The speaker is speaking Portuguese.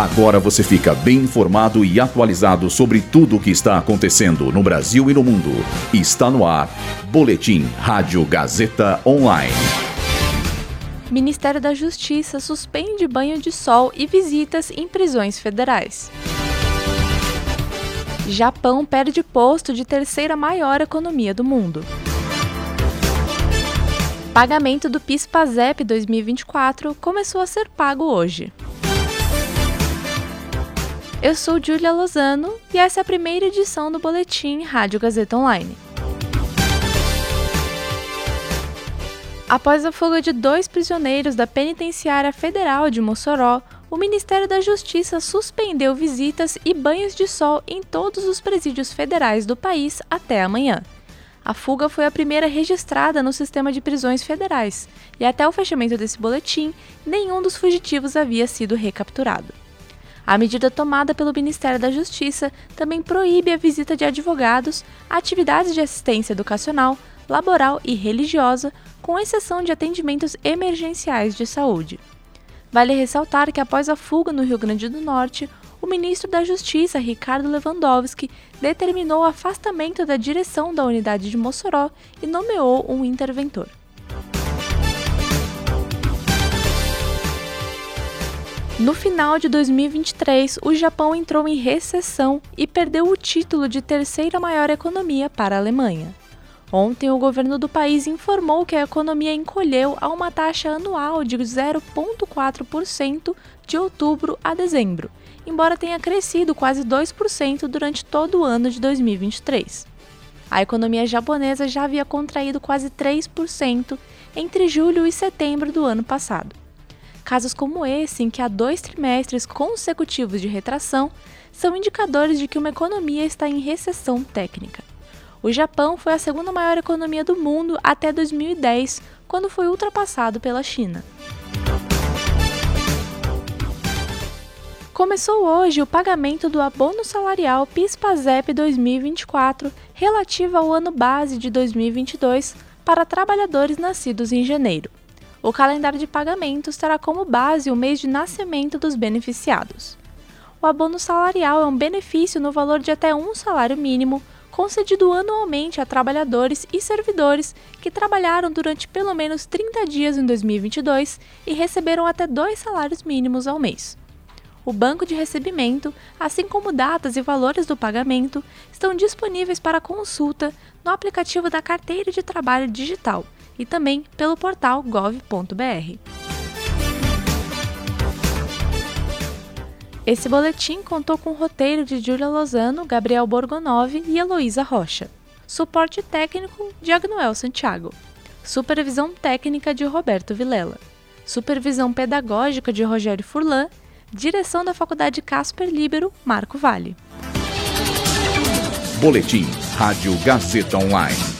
Agora você fica bem informado e atualizado sobre tudo o que está acontecendo no Brasil e no mundo. Está no ar. Boletim Rádio Gazeta Online. Ministério da Justiça suspende banho de sol e visitas em prisões federais. Japão perde posto de terceira maior economia do mundo. Pagamento do PIS/PASEP 2024 começou a ser pago hoje. Eu sou Julia Lozano e essa é a primeira edição do boletim Rádio Gazeta Online. Após a fuga de dois prisioneiros da Penitenciária Federal de Mossoró, o Ministério da Justiça suspendeu visitas e banhos de sol em todos os presídios federais do país até amanhã. A fuga foi a primeira registrada no sistema de prisões federais, e até o fechamento desse boletim, nenhum dos fugitivos havia sido recapturado. A medida tomada pelo Ministério da Justiça também proíbe a visita de advogados, atividades de assistência educacional, laboral e religiosa, com exceção de atendimentos emergenciais de saúde. Vale ressaltar que após a fuga no Rio Grande do Norte, o ministro da Justiça, Ricardo Lewandowski, determinou o afastamento da direção da unidade de Mossoró e nomeou um interventor. No final de 2023, o Japão entrou em recessão e perdeu o título de terceira maior economia para a Alemanha. Ontem, o governo do país informou que a economia encolheu a uma taxa anual de 0,4% de outubro a dezembro, embora tenha crescido quase 2% durante todo o ano de 2023. A economia japonesa já havia contraído quase 3% entre julho e setembro do ano passado. Casos como esse, em que há dois trimestres consecutivos de retração, são indicadores de que uma economia está em recessão técnica. O Japão foi a segunda maior economia do mundo até 2010, quando foi ultrapassado pela China. Começou hoje o pagamento do abono salarial PIS/PASEP 2024, relativo ao ano base de 2022, para trabalhadores nascidos em janeiro. O calendário de pagamentos terá como base o mês de nascimento dos beneficiados. O abono salarial é um benefício no valor de até um salário mínimo concedido anualmente a trabalhadores e servidores que trabalharam durante pelo menos 30 dias em 2022 e receberam até dois salários mínimos ao mês. O banco de recebimento, assim como datas e valores do pagamento, estão disponíveis para consulta no aplicativo da Carteira de Trabalho Digital e também pelo portal gov.br. Esse boletim contou com o roteiro de Júlia Lozano, Gabriel Borgonov e Heloísa Rocha. Suporte técnico de Agnoel Santiago. Supervisão técnica de Roberto Vilela. Supervisão pedagógica de Rogério Furlan. Direção da Faculdade Casper Libero, Marco Vale. Boletim Rádio Gazeta Online.